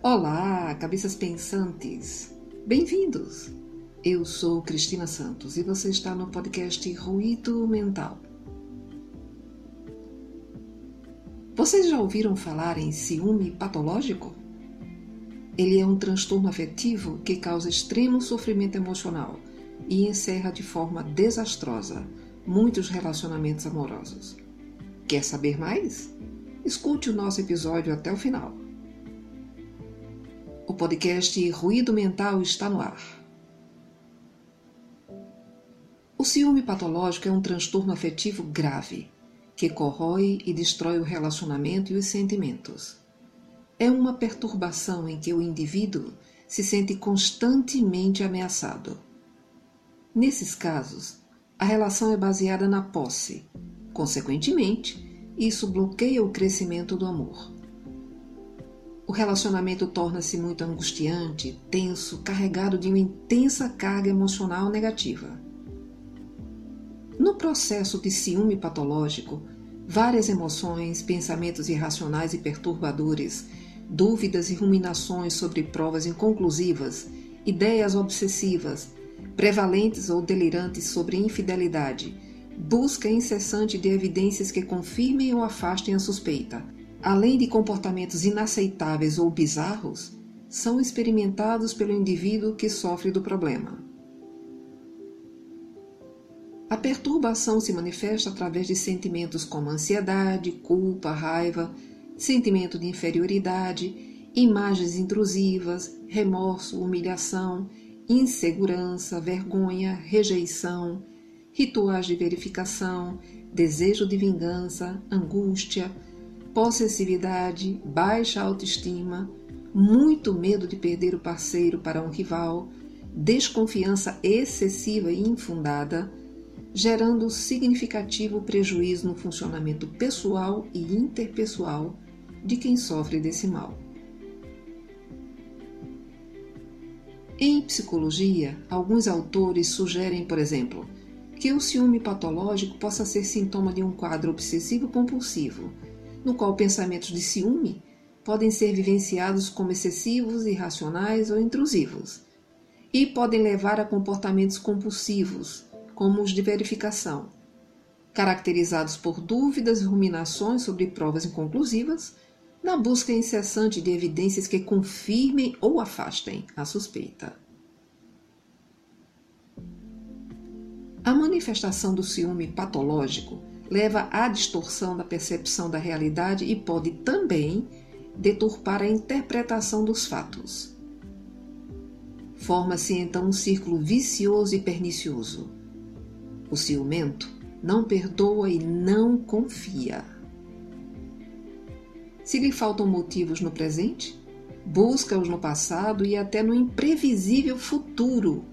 Olá, cabeças pensantes! Bem-vindos! Eu sou Cristina Santos e você está no podcast Ruído Mental. Vocês já ouviram falar em ciúme patológico? Ele é um transtorno afetivo que causa extremo sofrimento emocional e encerra de forma desastrosa muitos relacionamentos amorosos. Quer saber mais? Escute o nosso episódio até o final. O podcast Ruído Mental está no ar. O ciúme patológico é um transtorno afetivo grave que corrói e destrói o relacionamento e os sentimentos. É uma perturbação em que o indivíduo se sente constantemente ameaçado. Nesses casos, a relação é baseada na posse. Consequentemente, isso bloqueia o crescimento do amor. O relacionamento torna-se muito angustiante, tenso, carregado de uma intensa carga emocional negativa. No processo de ciúme patológico, várias emoções, pensamentos irracionais e perturbadores, dúvidas e ruminações sobre provas inconclusivas, ideias obsessivas, prevalentes ou delirantes sobre infidelidade, busca incessante de evidências que confirmem ou afastem a suspeita, além de comportamentos inaceitáveis ou bizarros, são experimentados pelo indivíduo que sofre do problema. A perturbação se manifesta através de sentimentos como ansiedade, culpa, raiva, sentimento de inferioridade, imagens intrusivas, remorso, humilhação, insegurança, vergonha, rejeição, rituais de verificação, desejo de vingança, angústia, possessividade, baixa autoestima, muito medo de perder o parceiro para um rival, desconfiança excessiva e infundada, gerando significativo prejuízo no funcionamento pessoal e interpessoal de quem sofre desse mal. Em psicologia, alguns autores sugerem, por exemplo, que o ciúme patológico possa ser sintoma de um quadro obsessivo-compulsivo, no qual pensamentos de ciúme podem ser vivenciados como excessivos, irracionais ou intrusivos, e podem levar a comportamentos compulsivos, como os de verificação, caracterizados por dúvidas e ruminações sobre provas inconclusivas, na busca incessante de evidências que confirmem ou afastem a suspeita. A manifestação do ciúme patológico leva à distorção da percepção da realidade e pode também deturpar a interpretação dos fatos. Forma-se então um círculo vicioso e pernicioso. O ciumento não perdoa e não confia. Se lhe faltam motivos no presente, busca-os no passado e até no imprevisível futuro,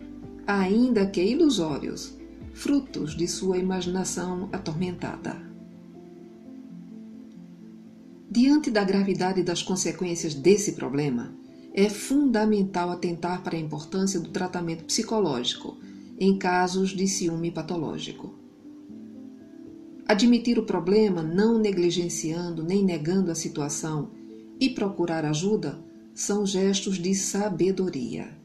ainda que ilusórios, frutos de sua imaginação atormentada. Diante da gravidade das consequências desse problema, é fundamental atentar para a importância do tratamento psicológico em casos de ciúme patológico. Admitir o problema, não negligenciando nem negando a situação, e procurar ajuda são gestos de sabedoria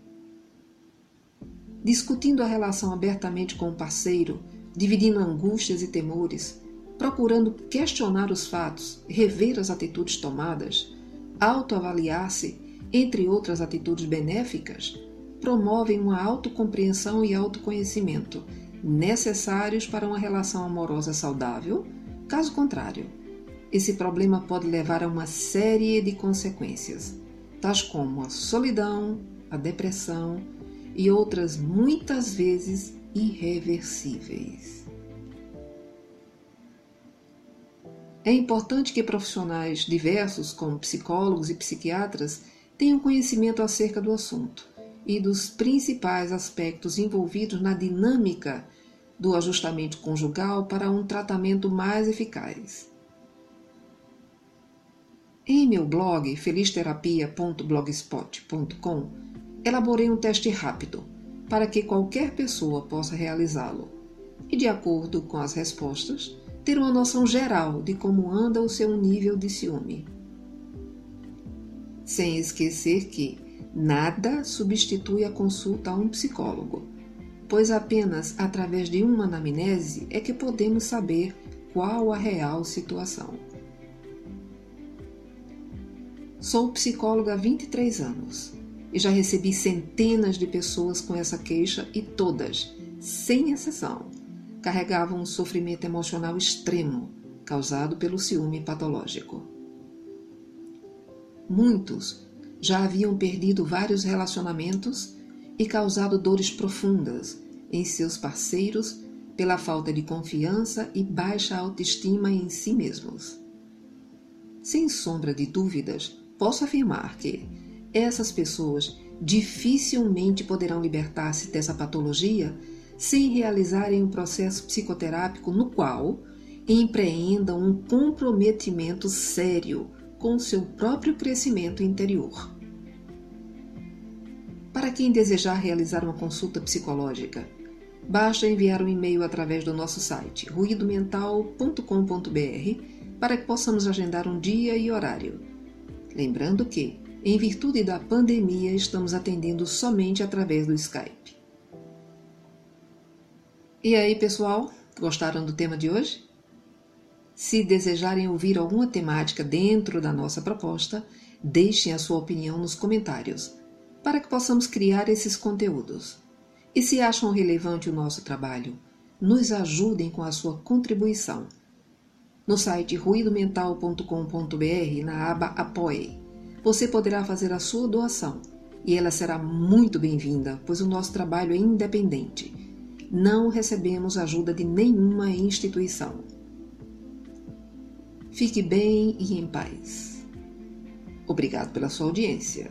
discutindo a relação abertamente com o parceiro, dividindo angústias e temores, procurando questionar os fatos, rever as atitudes tomadas, autoavaliar-se, entre outras atitudes benéficas, promovem uma autocompreensão e autoconhecimento necessários para uma relação amorosa saudável. Caso contrário, esse problema pode levar a uma série de consequências, tais como a solidão, a depressão, e outras muitas vezes irreversíveis. É importante que profissionais diversos, como psicólogos e psiquiatras, tenham conhecimento acerca do assunto e dos principais aspectos envolvidos na dinâmica do ajustamento conjugal para um tratamento mais eficaz. Em meu blog felisterapia.blogspot.com elaborei um teste rápido para que qualquer pessoa possa realizá-lo e, de acordo com as respostas, ter uma noção geral de como anda o seu nível de ciúme. Sem esquecer que nada substitui a consulta a um psicólogo, pois apenas através de uma anamnese é que podemos saber qual a real situação. Sou psicóloga há 23 anos e já recebi centenas de pessoas com essa queixa e todas, sem exceção, carregavam um sofrimento emocional extremo causado pelo ciúme patológico. Muitos já haviam perdido vários relacionamentos e causado dores profundas em seus parceiros pela falta de confiança e baixa autoestima em si mesmos. Sem sombra de dúvidas, posso afirmar que essas pessoas dificilmente poderão libertar-se dessa patologia sem realizarem um processo psicoterápico no qual empreendam um comprometimento sério com seu próprio crescimento interior. Para quem desejar realizar uma consulta psicológica, basta enviar um e-mail através do nosso site ruidomental.com.br para que possamos agendar um dia e horário. Lembrando que em virtude da pandemia, estamos atendendo somente através do Skype. E aí, pessoal, gostaram do tema de hoje? Se desejarem ouvir alguma temática dentro da nossa proposta, deixem a sua opinião nos comentários, para que possamos criar esses conteúdos. E se acham relevante o nosso trabalho, nos ajudem com a sua contribuição. No site ruidomental.com.br, na aba Apoie você poderá fazer a sua doação e ela será muito bem-vinda, pois o nosso trabalho é independente. Não recebemos ajuda de nenhuma instituição. Fique bem e em paz. Obrigado pela sua audiência.